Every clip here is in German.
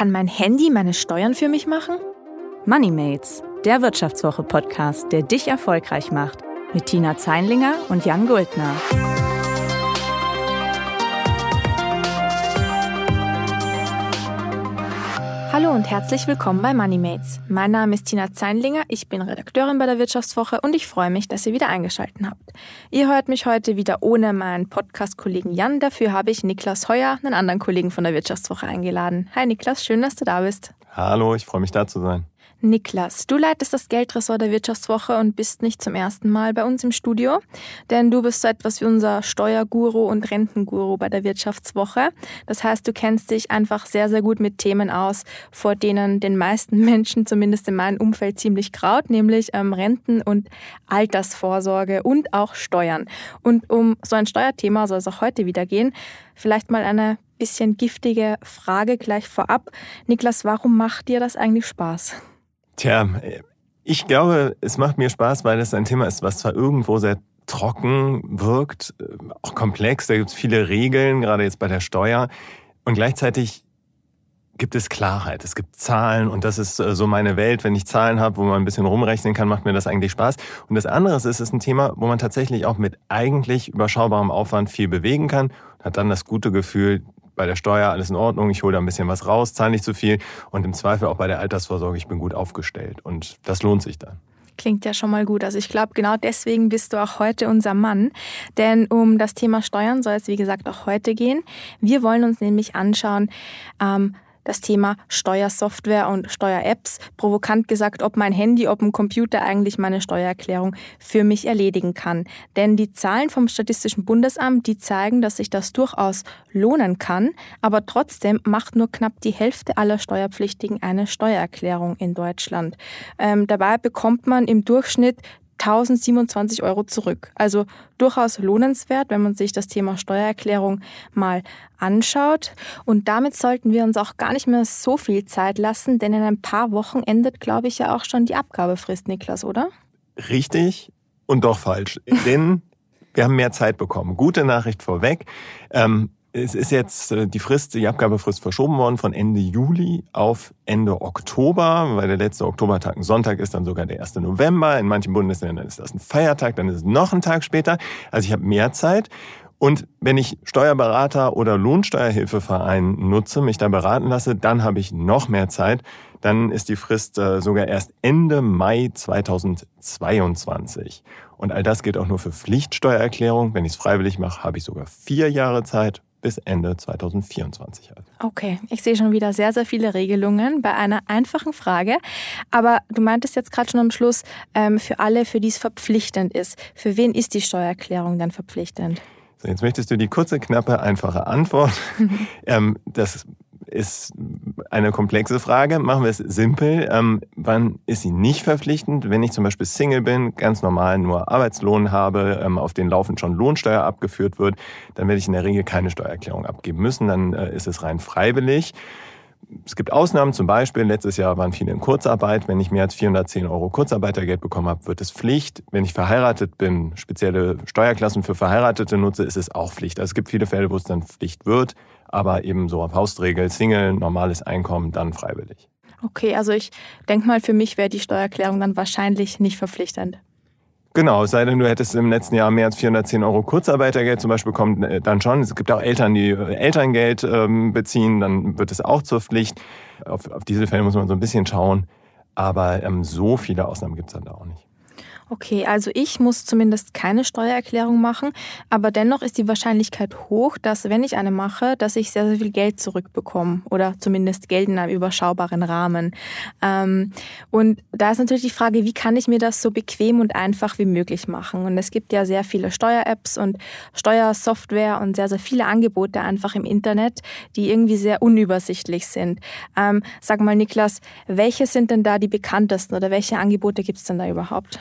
Kann mein Handy meine Steuern für mich machen? Moneymates, der Wirtschaftswoche-Podcast, der dich erfolgreich macht. Mit Tina Zeinlinger und Jan Guldner. Hallo und herzlich willkommen bei Moneymates. Mein Name ist Tina Zeinlinger, ich bin Redakteurin bei der Wirtschaftswoche und ich freue mich, dass ihr wieder eingeschaltet habt. Ihr hört mich heute wieder ohne meinen Podcast-Kollegen Jan, dafür habe ich Niklas Heuer, einen anderen Kollegen von der Wirtschaftswoche, eingeladen. Hi Niklas, schön, dass du da bist. Hallo, ich freue mich da zu sein. Niklas, du leitest das Geldressort der Wirtschaftswoche und bist nicht zum ersten Mal bei uns im Studio, denn du bist so etwas wie unser Steuerguru und Rentenguru bei der Wirtschaftswoche. Das heißt, du kennst dich einfach sehr, sehr gut mit Themen aus, vor denen den meisten Menschen, zumindest in meinem Umfeld, ziemlich kraut, nämlich ähm, Renten und Altersvorsorge und auch Steuern. Und um so ein Steuerthema soll es auch heute wieder gehen. Vielleicht mal eine bisschen giftige Frage gleich vorab. Niklas, warum macht dir das eigentlich Spaß? Tja, ich glaube, es macht mir Spaß, weil es ein Thema ist, was zwar irgendwo sehr trocken wirkt, äh, auch komplex, da gibt es viele Regeln, gerade jetzt bei der Steuer. Und gleichzeitig gibt es Klarheit, es gibt Zahlen und das ist äh, so meine Welt. Wenn ich Zahlen habe, wo man ein bisschen rumrechnen kann, macht mir das eigentlich Spaß. Und das andere ist, es ist ein Thema, wo man tatsächlich auch mit eigentlich überschaubarem Aufwand viel bewegen kann und hat dann das gute Gefühl, bei der Steuer alles in Ordnung, ich hole da ein bisschen was raus, zahle nicht zu viel und im Zweifel auch bei der Altersvorsorge, ich bin gut aufgestellt und das lohnt sich dann. Klingt ja schon mal gut. Also ich glaube, genau deswegen bist du auch heute unser Mann. Denn um das Thema Steuern soll es, wie gesagt, auch heute gehen. Wir wollen uns nämlich anschauen, ähm, das Thema Steuersoftware und Steuer-Apps. Provokant gesagt, ob mein Handy, ob ein Computer eigentlich meine Steuererklärung für mich erledigen kann. Denn die Zahlen vom Statistischen Bundesamt, die zeigen, dass sich das durchaus lohnen kann. Aber trotzdem macht nur knapp die Hälfte aller Steuerpflichtigen eine Steuererklärung in Deutschland. Ähm, dabei bekommt man im Durchschnitt 1027 Euro zurück. Also durchaus lohnenswert, wenn man sich das Thema Steuererklärung mal anschaut. Und damit sollten wir uns auch gar nicht mehr so viel Zeit lassen, denn in ein paar Wochen endet, glaube ich, ja auch schon die Abgabefrist, Niklas, oder? Richtig und doch falsch. denn wir haben mehr Zeit bekommen. Gute Nachricht vorweg. Ähm, es ist jetzt äh, die Frist, die Abgabefrist verschoben worden von Ende Juli auf Ende Oktober, weil der letzte Oktobertag ein Sonntag ist, dann sogar der 1. November. In manchen Bundesländern ist das ein Feiertag, dann ist es noch ein Tag später. Also ich habe mehr Zeit. Und wenn ich Steuerberater oder Lohnsteuerhilfeverein nutze, mich da beraten lasse, dann habe ich noch mehr Zeit. Dann ist die Frist äh, sogar erst Ende Mai 2022. Und all das gilt auch nur für Pflichtsteuererklärung. Wenn ich es freiwillig mache, habe ich sogar vier Jahre Zeit bis Ende 2024 halt. Okay, ich sehe schon wieder sehr, sehr viele Regelungen bei einer einfachen Frage. Aber du meintest jetzt gerade schon am Schluss, ähm, für alle, für die es verpflichtend ist. Für wen ist die Steuererklärung dann verpflichtend? So, jetzt möchtest du die kurze, knappe, einfache Antwort. ähm, das ist eine komplexe Frage. Machen wir es simpel. Ähm, wann ist sie nicht verpflichtend? Wenn ich zum Beispiel Single bin, ganz normal nur Arbeitslohn habe, ähm, auf den laufend schon Lohnsteuer abgeführt wird, dann werde ich in der Regel keine Steuererklärung abgeben müssen. Dann äh, ist es rein freiwillig. Es gibt Ausnahmen, zum Beispiel letztes Jahr waren viele in Kurzarbeit. Wenn ich mehr als 410 Euro Kurzarbeitergeld bekommen habe, wird es Pflicht. Wenn ich verheiratet bin, spezielle Steuerklassen für Verheiratete nutze, ist es auch Pflicht. Also es gibt viele Fälle, wo es dann Pflicht wird aber eben so auf Hausregel, Single, normales Einkommen, dann freiwillig. Okay, also ich denke mal, für mich wäre die Steuererklärung dann wahrscheinlich nicht verpflichtend. Genau, sei denn du hättest im letzten Jahr mehr als 410 Euro Kurzarbeitergeld zum Beispiel bekommen, äh, dann schon. Es gibt auch Eltern, die äh, Elterngeld ähm, beziehen, dann wird es auch zur Pflicht. Auf, auf diese Fälle muss man so ein bisschen schauen. Aber ähm, so viele Ausnahmen gibt es dann da auch nicht. Okay, also ich muss zumindest keine Steuererklärung machen, aber dennoch ist die Wahrscheinlichkeit hoch, dass wenn ich eine mache, dass ich sehr, sehr viel Geld zurückbekomme oder zumindest Geld in einem überschaubaren Rahmen. Ähm, und da ist natürlich die Frage, wie kann ich mir das so bequem und einfach wie möglich machen? Und es gibt ja sehr viele Steuer-Apps und Steuersoftware und sehr, sehr viele Angebote einfach im Internet, die irgendwie sehr unübersichtlich sind. Ähm, sag mal, Niklas, welche sind denn da die bekanntesten oder welche Angebote gibt es denn da überhaupt?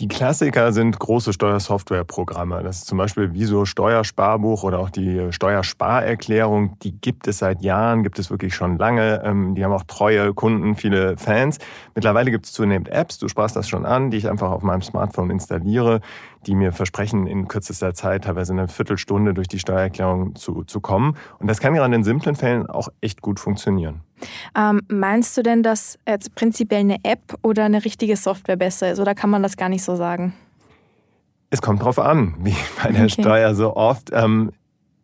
Die Klassiker sind große Steuersoftwareprogramme. Das ist zum Beispiel Viso Steuersparbuch oder auch die Steuersparerklärung. Die gibt es seit Jahren, gibt es wirklich schon lange. Ähm, die haben auch treue Kunden, viele Fans. Mittlerweile gibt es zunehmend Apps, du sprachst das schon an, die ich einfach auf meinem Smartphone installiere, die mir versprechen, in kürzester Zeit, teilweise in einer Viertelstunde durch die Steuererklärung zu, zu kommen. Und das kann gerade in simplen Fällen auch echt gut funktionieren. Ähm, meinst du denn, dass jetzt prinzipiell eine App oder eine richtige Software besser ist oder kann man das gar nicht so sagen? Es kommt drauf an, wie bei der okay. Steuer so oft. Ähm,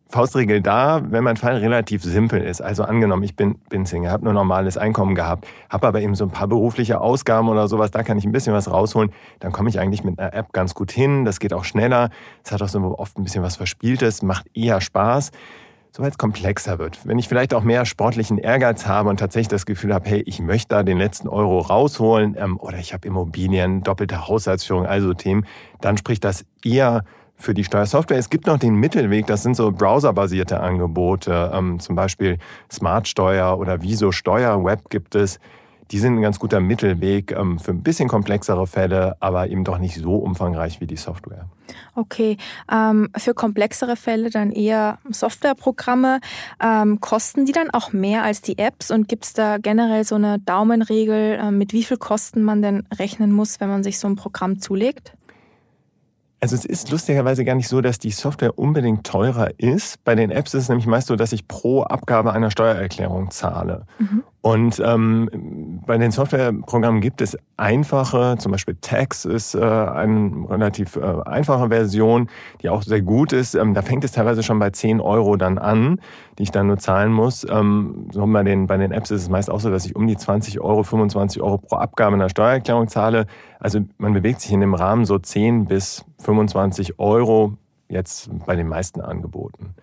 Faustregel da, wenn mein Fall relativ simpel ist. Also angenommen, ich bin, bin Single, habe nur normales Einkommen gehabt, habe aber eben so ein paar berufliche Ausgaben oder sowas, da kann ich ein bisschen was rausholen, dann komme ich eigentlich mit einer App ganz gut hin. Das geht auch schneller. Es hat auch so oft ein bisschen was Verspieltes, macht eher Spaß. Sobald es komplexer wird, wenn ich vielleicht auch mehr sportlichen Ehrgeiz habe und tatsächlich das Gefühl habe, hey, ich möchte da den letzten Euro rausholen ähm, oder ich habe Immobilien, doppelte Haushaltsführung, also Themen, dann spricht das eher für die Steuersoftware. Es gibt noch den Mittelweg, das sind so browserbasierte Angebote, ähm, zum Beispiel Smart Steuer oder Viso Steuer Web gibt es. Die sind ein ganz guter Mittelweg ähm, für ein bisschen komplexere Fälle, aber eben doch nicht so umfangreich wie die Software. Okay, ähm, für komplexere Fälle dann eher Softwareprogramme. Ähm, kosten die dann auch mehr als die Apps und gibt es da generell so eine Daumenregel, äh, mit wie viel Kosten man denn rechnen muss, wenn man sich so ein Programm zulegt? Also es ist lustigerweise gar nicht so, dass die Software unbedingt teurer ist. Bei den Apps ist es nämlich meist so, dass ich pro Abgabe einer Steuererklärung zahle. Mhm. Und ähm, bei den Softwareprogrammen gibt es einfache, zum Beispiel Tax ist äh, eine relativ äh, einfache Version, die auch sehr gut ist. Ähm, da fängt es teilweise schon bei 10 Euro dann an, die ich dann nur zahlen muss. Ähm, so bei, den, bei den Apps ist es meist auch so, dass ich um die 20 Euro, 25 Euro pro Abgabe in der Steuererklärung zahle. Also man bewegt sich in dem Rahmen so 10 bis 25 Euro jetzt bei den meisten Angeboten.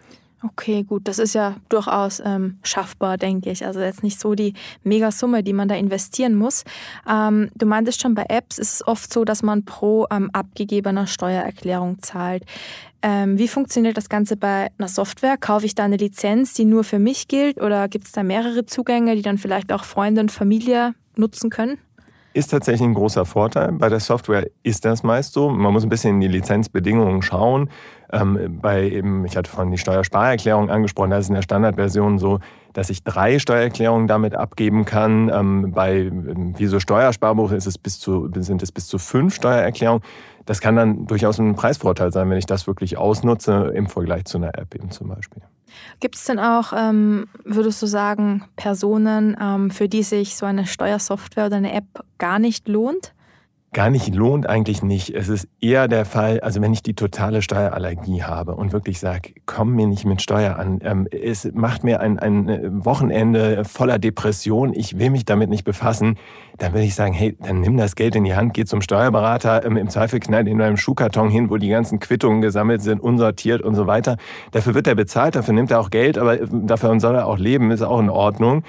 Okay, gut, das ist ja durchaus ähm, schaffbar, denke ich. Also jetzt nicht so die Megasumme, die man da investieren muss. Ähm, du meintest schon, bei Apps ist es oft so, dass man pro ähm, abgegebener Steuererklärung zahlt. Ähm, wie funktioniert das Ganze bei einer Software? Kaufe ich da eine Lizenz, die nur für mich gilt oder gibt es da mehrere Zugänge, die dann vielleicht auch Freunde und Familie nutzen können? Ist tatsächlich ein großer Vorteil. Bei der Software ist das meist so. Man muss ein bisschen in die Lizenzbedingungen schauen. Ähm, bei eben, ich hatte vorhin die Steuersparerklärung angesprochen, da ist in der Standardversion so, dass ich drei Steuererklärungen damit abgeben kann. Ähm, bei ähm, Viso Steuersparbuch ist es bis zu, sind es bis zu fünf Steuererklärungen. Das kann dann durchaus ein Preisvorteil sein, wenn ich das wirklich ausnutze im Vergleich zu einer App eben zum Beispiel. Gibt es denn auch, ähm, würdest du sagen, Personen, ähm, für die sich so eine Steuersoftware oder eine App gar nicht lohnt? Gar nicht lohnt eigentlich nicht. Es ist eher der Fall, also wenn ich die totale Steuerallergie habe und wirklich sage, komm mir nicht mit Steuer an, ähm, es macht mir ein, ein Wochenende voller Depression, ich will mich damit nicht befassen, dann würde ich sagen, hey, dann nimm das Geld in die Hand, geh zum Steuerberater, ähm, im Zweifel knall in einem Schuhkarton hin, wo die ganzen Quittungen gesammelt sind, unsortiert und so weiter. Dafür wird er bezahlt, dafür nimmt er auch Geld, aber äh, dafür soll er auch leben, ist auch in Ordnung.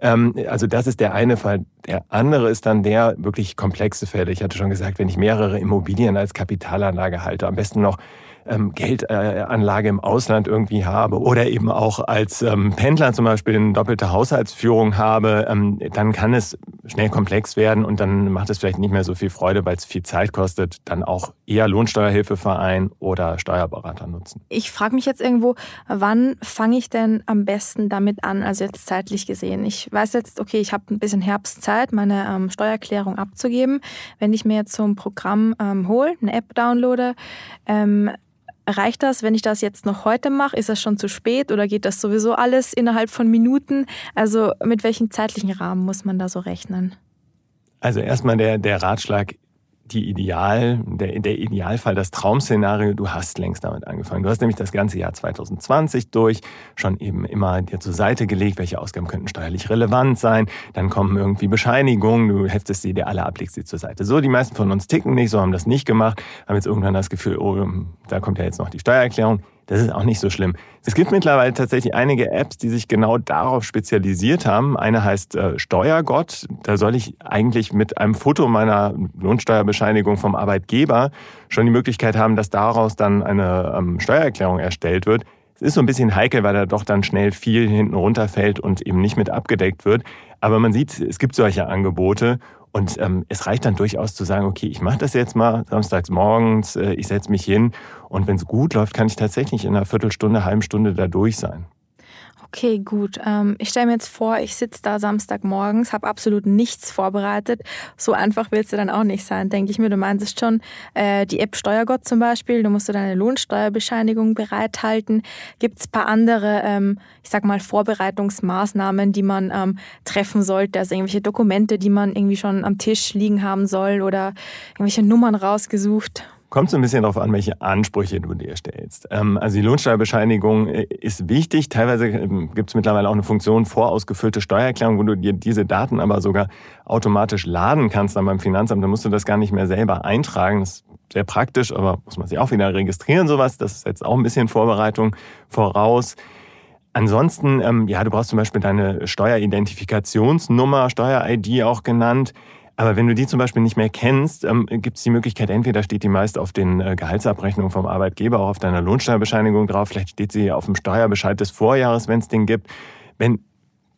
Ähm, also das ist der eine Fall. Der andere ist dann der wirklich komplexe Fälle. Ich hatte schon gesagt, wenn ich mehrere Immobilien als Kapitalanlage halte, am besten noch ähm, Geldanlage im Ausland irgendwie habe oder eben auch als ähm, Pendler zum Beispiel eine doppelte Haushaltsführung habe, ähm, dann kann es schnell komplex werden und dann macht es vielleicht nicht mehr so viel Freude, weil es viel Zeit kostet, dann auch eher Lohnsteuerhilfeverein oder Steuerberater nutzen. Ich frage mich jetzt irgendwo, wann fange ich denn am besten damit an, also jetzt zeitlich gesehen? Ich weiß jetzt, okay, ich habe ein bisschen Herbstzeit, meine ähm, Steuererklärung abzugeben. Wenn ich mir jetzt so ein Programm ähm, hole, eine App downloade, ähm, Reicht das, wenn ich das jetzt noch heute mache? Ist das schon zu spät oder geht das sowieso alles innerhalb von Minuten? Also mit welchem zeitlichen Rahmen muss man da so rechnen? Also erstmal der, der Ratschlag, die Ideal, der, der Idealfall, das Traumszenario, du hast längst damit angefangen. Du hast nämlich das ganze Jahr 2020 durch schon eben immer dir zur Seite gelegt, welche Ausgaben könnten steuerlich relevant sein. Dann kommen irgendwie Bescheinigungen, du heftest sie dir alle ab, legst sie zur Seite. So, die meisten von uns ticken nicht, so haben das nicht gemacht, haben jetzt irgendwann das Gefühl, oh, da kommt ja jetzt noch die Steuererklärung. Das ist auch nicht so schlimm. Es gibt mittlerweile tatsächlich einige Apps, die sich genau darauf spezialisiert haben. Eine heißt äh, Steuergott. Da soll ich eigentlich mit einem Foto meiner Lohnsteuerbescheinigung vom Arbeitgeber schon die Möglichkeit haben, dass daraus dann eine ähm, Steuererklärung erstellt wird. Es ist so ein bisschen heikel, weil da doch dann schnell viel hinten runterfällt und eben nicht mit abgedeckt wird. Aber man sieht, es gibt solche Angebote und ähm, es reicht dann durchaus zu sagen, okay, ich mache das jetzt mal samstags morgens, äh, ich setze mich hin und wenn es gut läuft, kann ich tatsächlich in einer Viertelstunde, halben Stunde da durch sein. Okay, gut. Ähm, ich stelle mir jetzt vor, ich sitze da Samstagmorgens, habe absolut nichts vorbereitet. So einfach willst du dann auch nicht sein, denke ich mir. Du meinst schon, äh, die App Steuergott zum Beispiel, du musst du deine Lohnsteuerbescheinigung bereithalten. Gibt es ein paar andere, ähm, ich sag mal, Vorbereitungsmaßnahmen, die man ähm, treffen sollte? Also irgendwelche Dokumente, die man irgendwie schon am Tisch liegen haben soll oder irgendwelche Nummern rausgesucht? Kommt so ein bisschen darauf an, welche Ansprüche du dir stellst. Ähm, also die Lohnsteuerbescheinigung äh, ist wichtig. Teilweise ähm, gibt es mittlerweile auch eine Funktion vorausgefüllte Steuererklärung, wo du dir diese Daten aber sogar automatisch laden kannst dann beim Finanzamt. Da musst du das gar nicht mehr selber eintragen. Das ist sehr praktisch, aber muss man sich auch wieder registrieren, sowas. Das ist jetzt auch ein bisschen Vorbereitung voraus. Ansonsten, ähm, ja, du brauchst zum Beispiel deine Steueridentifikationsnummer, Steuer-ID auch genannt. Aber wenn du die zum Beispiel nicht mehr kennst, ähm, gibt es die Möglichkeit, entweder steht die meist auf den äh, Gehaltsabrechnungen vom Arbeitgeber, auch auf deiner Lohnsteuerbescheinigung drauf, vielleicht steht sie auf dem Steuerbescheid des Vorjahres, wenn es den gibt. Wenn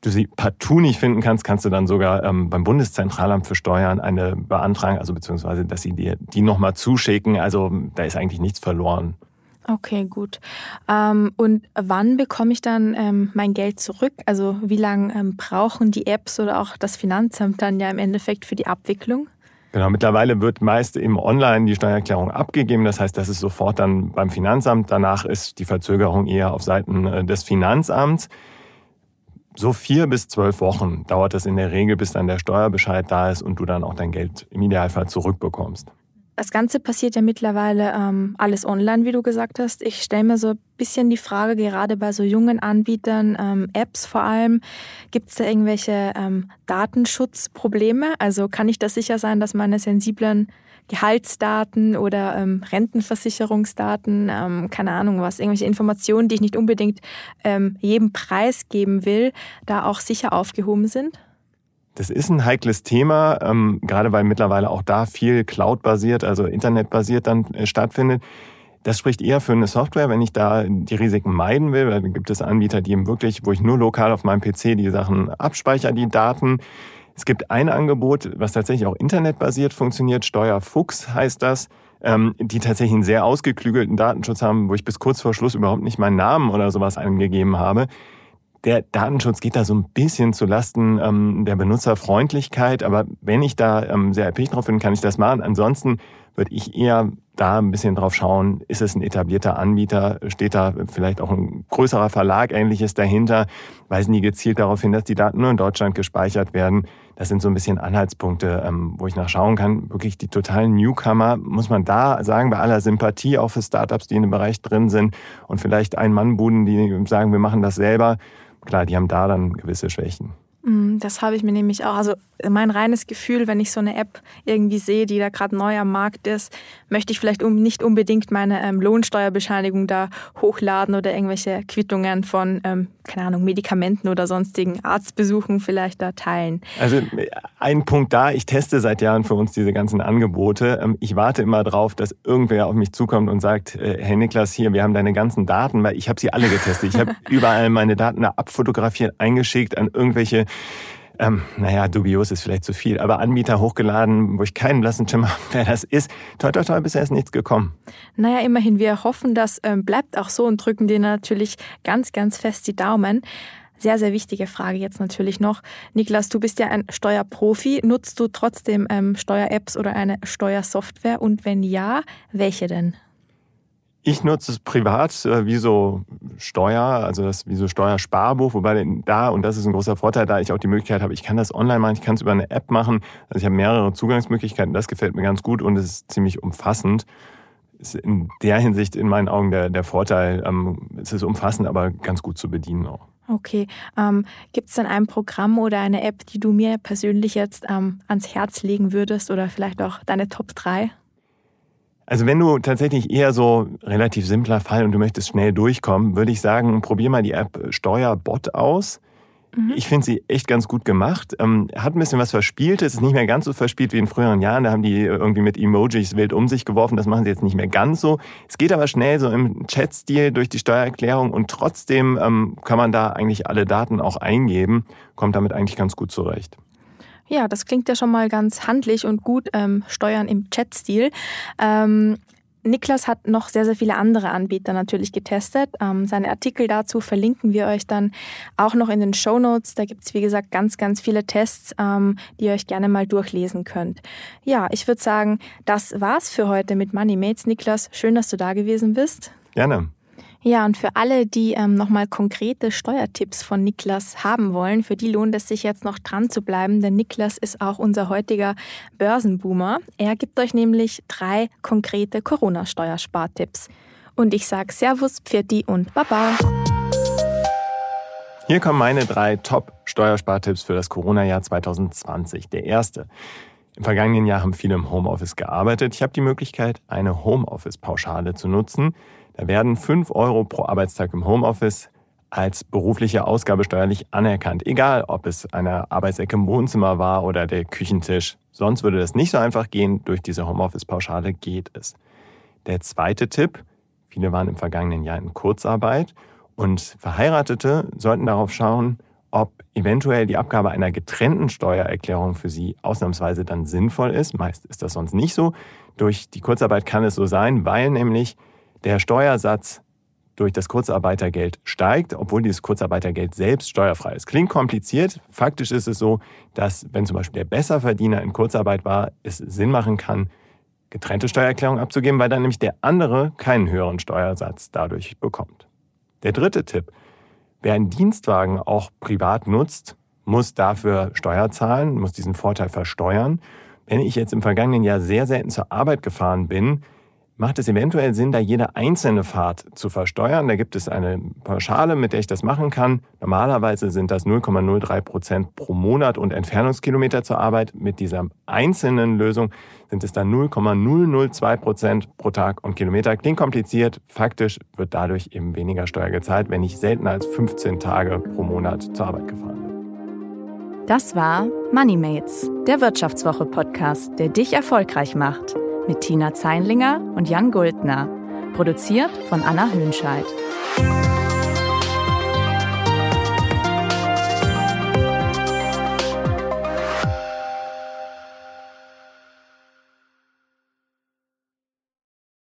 du sie partout nicht finden kannst, kannst du dann sogar ähm, beim Bundeszentralamt für Steuern eine beantragen, also beziehungsweise, dass sie dir die nochmal zuschicken. Also da ist eigentlich nichts verloren. Okay, gut. Ähm, und wann bekomme ich dann ähm, mein Geld zurück? Also wie lange ähm, brauchen die Apps oder auch das Finanzamt dann ja im Endeffekt für die Abwicklung? Genau, mittlerweile wird meist im Online die Steuererklärung abgegeben. Das heißt, das ist sofort dann beim Finanzamt. Danach ist die Verzögerung eher auf Seiten äh, des Finanzamts. So vier bis zwölf Wochen dauert es in der Regel, bis dann der Steuerbescheid da ist und du dann auch dein Geld im Idealfall zurückbekommst. Das Ganze passiert ja mittlerweile ähm, alles online, wie du gesagt hast. Ich stelle mir so ein bisschen die Frage, gerade bei so jungen Anbietern, ähm, Apps vor allem, gibt es da irgendwelche ähm, Datenschutzprobleme? Also kann ich da sicher sein, dass meine sensiblen Gehaltsdaten oder ähm, Rentenversicherungsdaten, ähm, keine Ahnung was, irgendwelche Informationen, die ich nicht unbedingt ähm, jedem Preis geben will, da auch sicher aufgehoben sind? Das ist ein heikles Thema, ähm, gerade weil mittlerweile auch da viel Cloud-basiert, also Internet-basiert dann äh, stattfindet. Das spricht eher für eine Software, wenn ich da die Risiken meiden will. Dann gibt es Anbieter, die eben wirklich, wo ich nur lokal auf meinem PC die Sachen abspeichere, die Daten. Es gibt ein Angebot, was tatsächlich auch internetbasiert funktioniert. Steuerfuchs heißt das, ähm, die tatsächlich einen sehr ausgeklügelten Datenschutz haben, wo ich bis kurz vor Schluss überhaupt nicht meinen Namen oder sowas angegeben habe der Datenschutz geht da so ein bisschen zu Lasten ähm, der Benutzerfreundlichkeit. Aber wenn ich da ähm, sehr erpicht drauf bin, kann ich das machen. Ansonsten würde ich eher da ein bisschen drauf schauen, ist es ein etablierter Anbieter, steht da vielleicht auch ein größerer Verlag, ähnliches dahinter, weisen die gezielt darauf hin, dass die Daten nur in Deutschland gespeichert werden. Das sind so ein bisschen Anhaltspunkte, ähm, wo ich nachschauen kann. Wirklich die totalen Newcomer, muss man da sagen, bei aller Sympathie auch für Startups, die in dem Bereich drin sind und vielleicht Ein-Mann-Buden, die sagen, wir machen das selber klar, die haben da dann gewisse Schwächen. Mm, das habe ich mir nämlich auch. Also mein reines Gefühl, wenn ich so eine App irgendwie sehe, die da gerade neu am Markt ist, möchte ich vielleicht nicht unbedingt meine ähm, Lohnsteuerbescheinigung da hochladen oder irgendwelche Quittungen von, ähm, keine Ahnung, Medikamenten oder sonstigen Arztbesuchen vielleicht da teilen. Also ein Punkt da, ich teste seit Jahren für uns diese ganzen Angebote. Ähm, ich warte immer drauf, dass irgendwer auf mich zukommt und sagt, äh, Herr Niklas, hier, wir haben deine ganzen Daten, weil ich habe sie alle getestet. Ich habe überall meine Daten da abfotografiert, eingeschickt an irgendwelche ähm, naja, dubios ist vielleicht zu viel, aber Anbieter hochgeladen, wo ich keinen blassen Schimmer habe, wer das ist. Toi, toi, toi, bisher ist nichts gekommen. Naja, immerhin, wir hoffen, das ähm, bleibt auch so und drücken dir natürlich ganz, ganz fest die Daumen. Sehr, sehr wichtige Frage jetzt natürlich noch. Niklas, du bist ja ein Steuerprofi. Nutzt du trotzdem ähm, Steuer-Apps oder eine Steuersoftware? Und wenn ja, welche denn? Ich nutze es privat äh, wie so Steuer, also das wie so Steuersparbuch, wobei da, und das ist ein großer Vorteil, da ich auch die Möglichkeit habe, ich kann das online machen, ich kann es über eine App machen. Also ich habe mehrere Zugangsmöglichkeiten, das gefällt mir ganz gut und es ist ziemlich umfassend. Ist in der Hinsicht in meinen Augen der, der Vorteil, ähm, es ist umfassend, aber ganz gut zu bedienen auch. Okay. Ähm, Gibt es denn ein Programm oder eine App, die du mir persönlich jetzt ähm, ans Herz legen würdest oder vielleicht auch deine Top 3? Also wenn du tatsächlich eher so relativ simpler Fall und du möchtest schnell durchkommen, würde ich sagen, probier mal die App Steuerbot aus. Mhm. Ich finde sie echt ganz gut gemacht. Ähm, hat ein bisschen was Verspieltes, ist nicht mehr ganz so verspielt wie in früheren Jahren. Da haben die irgendwie mit Emojis wild um sich geworfen. Das machen sie jetzt nicht mehr ganz so. Es geht aber schnell so im Chat-Stil durch die Steuererklärung und trotzdem ähm, kann man da eigentlich alle Daten auch eingeben. Kommt damit eigentlich ganz gut zurecht. Ja, das klingt ja schon mal ganz handlich und gut, ähm, Steuern im Chat-Stil. Ähm, Niklas hat noch sehr, sehr viele andere Anbieter natürlich getestet. Ähm, seine Artikel dazu verlinken wir euch dann auch noch in den Show Notes. Da gibt es, wie gesagt, ganz, ganz viele Tests, ähm, die ihr euch gerne mal durchlesen könnt. Ja, ich würde sagen, das war's für heute mit Money Mates. Niklas, schön, dass du da gewesen bist. Gerne. Ja, und für alle, die ähm, nochmal konkrete Steuertipps von Niklas haben wollen, für die lohnt es sich jetzt noch dran zu bleiben, denn Niklas ist auch unser heutiger Börsenboomer. Er gibt euch nämlich drei konkrete Corona-Steuerspartipps. Und ich sage Servus, Pfirti und Baba. Hier kommen meine drei Top-Steuerspartipps für das Corona-Jahr 2020. Der erste. Im vergangenen Jahr haben viele im Homeoffice gearbeitet. Ich habe die Möglichkeit, eine Homeoffice-Pauschale zu nutzen. Da werden 5 Euro pro Arbeitstag im Homeoffice als berufliche Ausgabe steuerlich anerkannt. Egal, ob es eine Arbeitsecke im Wohnzimmer war oder der Küchentisch. Sonst würde das nicht so einfach gehen. Durch diese Homeoffice-Pauschale geht es. Der zweite Tipp. Viele waren im vergangenen Jahr in Kurzarbeit und Verheiratete sollten darauf schauen, ob eventuell die Abgabe einer getrennten Steuererklärung für sie ausnahmsweise dann sinnvoll ist. Meist ist das sonst nicht so. Durch die Kurzarbeit kann es so sein, weil nämlich der Steuersatz durch das Kurzarbeitergeld steigt, obwohl dieses Kurzarbeitergeld selbst steuerfrei ist. Klingt kompliziert. Faktisch ist es so, dass wenn zum Beispiel der Besserverdiener in Kurzarbeit war, es Sinn machen kann, getrennte Steuererklärung abzugeben, weil dann nämlich der andere keinen höheren Steuersatz dadurch bekommt. Der dritte Tipp. Wer einen Dienstwagen auch privat nutzt, muss dafür Steuer zahlen, muss diesen Vorteil versteuern. Wenn ich jetzt im vergangenen Jahr sehr selten zur Arbeit gefahren bin, macht es eventuell Sinn, da jede einzelne Fahrt zu versteuern. Da gibt es eine Pauschale, mit der ich das machen kann. Normalerweise sind das 0,03 Prozent pro Monat und Entfernungskilometer zur Arbeit. Mit dieser einzelnen Lösung sind es dann 0,002 Prozent pro Tag und Kilometer. Klingt kompliziert. Faktisch wird dadurch eben weniger Steuer gezahlt, wenn ich seltener als 15 Tage pro Monat zur Arbeit gefahren bin. Das war MoneyMates, der Wirtschaftswoche-Podcast, der dich erfolgreich macht mit Tina Zeinlinger und Jan Guldner. Produziert von Anna Hönscheid.